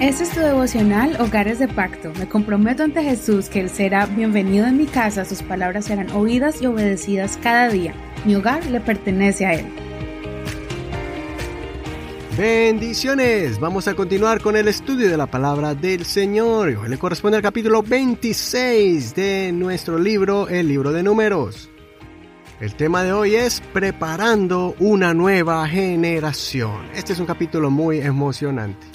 Este es tu devocional Hogares de Pacto. Me comprometo ante Jesús que Él será bienvenido en mi casa, sus palabras serán oídas y obedecidas cada día. Mi hogar le pertenece a Él. Bendiciones. Vamos a continuar con el estudio de la palabra del Señor. Hoy le corresponde al capítulo 26 de nuestro libro, el libro de números. El tema de hoy es preparando una nueva generación. Este es un capítulo muy emocionante.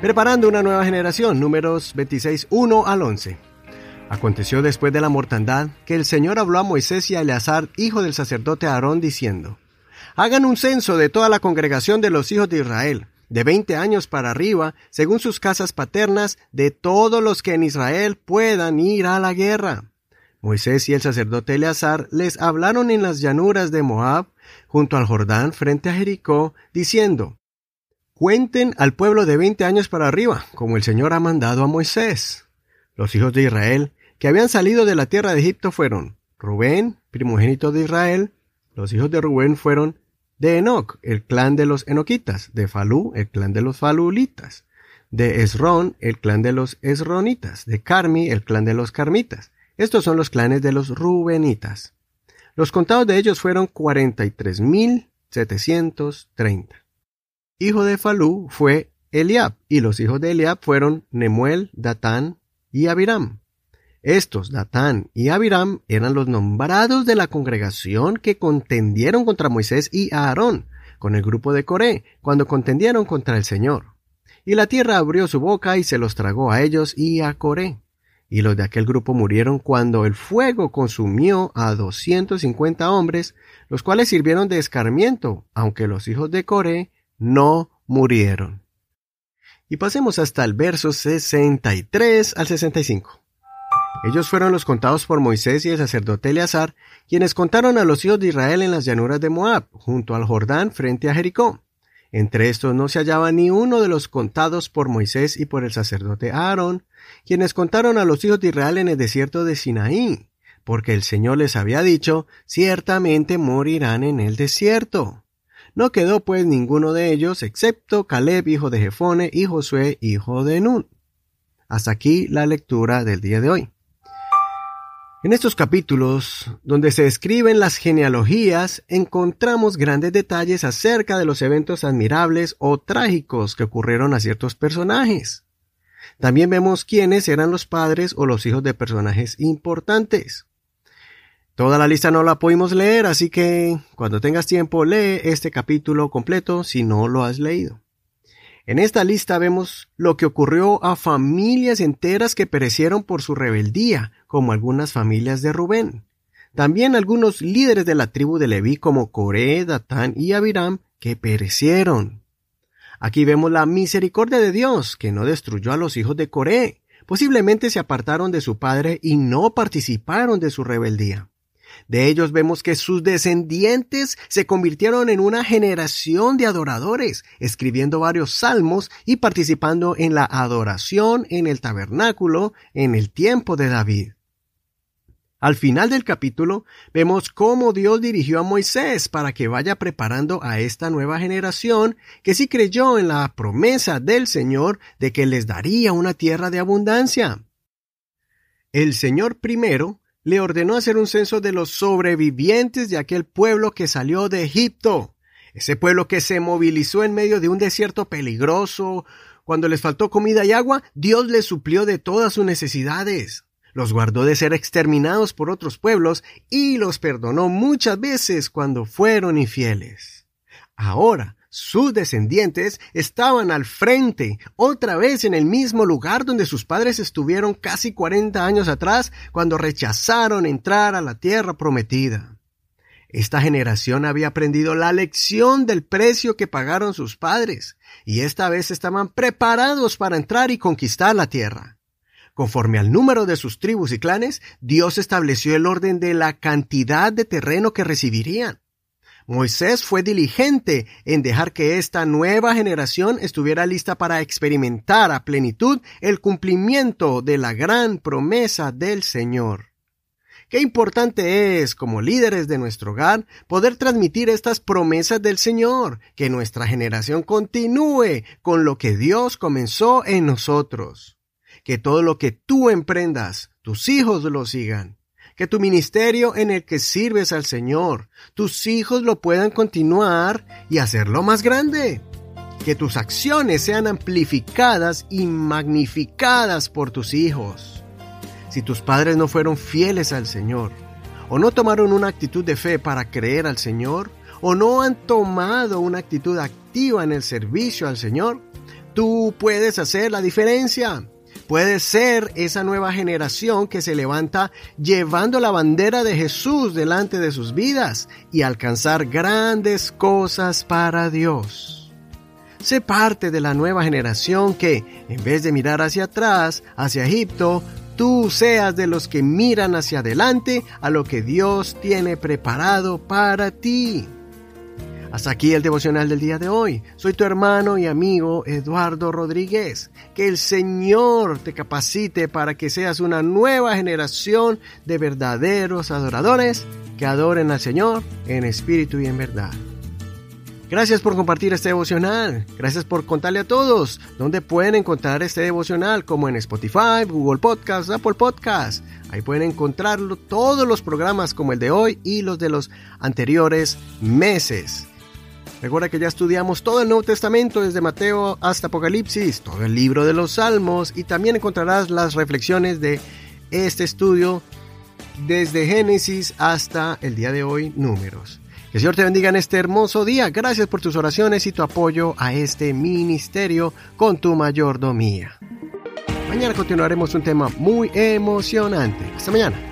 Preparando una nueva generación, números 26, 1 al 11. Aconteció después de la mortandad que el Señor habló a Moisés y a Eleazar, hijo del sacerdote Aarón, diciendo, Hagan un censo de toda la congregación de los hijos de Israel, de veinte años para arriba, según sus casas paternas, de todos los que en Israel puedan ir a la guerra. Moisés y el sacerdote Eleazar les hablaron en las llanuras de Moab, junto al Jordán, frente a Jericó, diciendo, Cuenten al pueblo de veinte años para arriba, como el Señor ha mandado a Moisés. Los hijos de Israel, que habían salido de la tierra de Egipto, fueron Rubén, primogénito de Israel, los hijos de Rubén fueron de Enoc, el clan de los Enoquitas, de Falú, el clan de los Falulitas, de Esrón, el clan de los Esronitas, de Carmi, el clan de los Carmitas. Estos son los clanes de los Rubenitas. Los contados de ellos fueron cuarenta y tres mil setecientos treinta. Hijo de Falú fue Eliab, y los hijos de Eliab fueron Nemuel, Datán y Abiram. Estos, Datán y Abiram, eran los nombrados de la congregación que contendieron contra Moisés y Aarón, con el grupo de Coré, cuando contendieron contra el Señor. Y la tierra abrió su boca y se los tragó a ellos y a Coré. Y los de aquel grupo murieron cuando el fuego consumió a doscientos cincuenta hombres, los cuales sirvieron de escarmiento, aunque los hijos de Coré no murieron. Y pasemos hasta el verso 63 al 65. Ellos fueron los contados por Moisés y el sacerdote Eleazar, quienes contaron a los hijos de Israel en las llanuras de Moab, junto al Jordán, frente a Jericó. Entre estos no se hallaba ni uno de los contados por Moisés y por el sacerdote Aarón, quienes contaron a los hijos de Israel en el desierto de Sinaí, porque el Señor les había dicho, ciertamente morirán en el desierto. No quedó pues ninguno de ellos, excepto Caleb, hijo de Jefone, y Josué, hijo de Nun. Hasta aquí la lectura del día de hoy. En estos capítulos, donde se escriben las genealogías, encontramos grandes detalles acerca de los eventos admirables o trágicos que ocurrieron a ciertos personajes. También vemos quiénes eran los padres o los hijos de personajes importantes. Toda la lista no la pudimos leer, así que cuando tengas tiempo lee este capítulo completo si no lo has leído. En esta lista vemos lo que ocurrió a familias enteras que perecieron por su rebeldía, como algunas familias de Rubén. También algunos líderes de la tribu de Leví como Coré, Datán y Abiram que perecieron. Aquí vemos la misericordia de Dios, que no destruyó a los hijos de Coré. Posiblemente se apartaron de su padre y no participaron de su rebeldía. De ellos vemos que sus descendientes se convirtieron en una generación de adoradores, escribiendo varios salmos y participando en la adoración en el tabernáculo en el tiempo de David. Al final del capítulo vemos cómo Dios dirigió a Moisés para que vaya preparando a esta nueva generación que sí creyó en la promesa del Señor de que les daría una tierra de abundancia. El Señor primero le ordenó hacer un censo de los sobrevivientes de aquel pueblo que salió de Egipto, ese pueblo que se movilizó en medio de un desierto peligroso. Cuando les faltó comida y agua, Dios les suplió de todas sus necesidades. Los guardó de ser exterminados por otros pueblos y los perdonó muchas veces cuando fueron infieles. Ahora, sus descendientes estaban al frente, otra vez en el mismo lugar donde sus padres estuvieron casi 40 años atrás cuando rechazaron entrar a la tierra prometida. Esta generación había aprendido la lección del precio que pagaron sus padres, y esta vez estaban preparados para entrar y conquistar la tierra. Conforme al número de sus tribus y clanes, Dios estableció el orden de la cantidad de terreno que recibirían. Moisés fue diligente en dejar que esta nueva generación estuviera lista para experimentar a plenitud el cumplimiento de la gran promesa del Señor. Qué importante es, como líderes de nuestro hogar, poder transmitir estas promesas del Señor, que nuestra generación continúe con lo que Dios comenzó en nosotros. Que todo lo que tú emprendas, tus hijos lo sigan. Que tu ministerio en el que sirves al Señor, tus hijos lo puedan continuar y hacerlo más grande. Que tus acciones sean amplificadas y magnificadas por tus hijos si tus padres no fueron fieles al Señor, o no tomaron una actitud de fe para creer al Señor, o no han tomado una actitud activa en el servicio al Señor, tú puedes hacer la diferencia. Puedes ser esa nueva generación que se levanta llevando la bandera de Jesús delante de sus vidas y alcanzar grandes cosas para Dios. Sé parte de la nueva generación que, en vez de mirar hacia atrás, hacia Egipto, tú seas de los que miran hacia adelante a lo que Dios tiene preparado para ti. Hasta aquí el devocional del día de hoy. Soy tu hermano y amigo Eduardo Rodríguez. Que el Señor te capacite para que seas una nueva generación de verdaderos adoradores que adoren al Señor en espíritu y en verdad. Gracias por compartir este devocional. Gracias por contarle a todos dónde pueden encontrar este devocional, como en Spotify, Google Podcasts, Apple Podcasts. Ahí pueden encontrarlo todos los programas como el de hoy y los de los anteriores meses. Recuerda que ya estudiamos todo el Nuevo Testamento desde Mateo hasta Apocalipsis, todo el libro de los Salmos y también encontrarás las reflexiones de este estudio desde Génesis hasta el día de hoy, números. Que el Señor te bendiga en este hermoso día. Gracias por tus oraciones y tu apoyo a este ministerio con tu mayordomía. Mañana continuaremos un tema muy emocionante. Hasta mañana.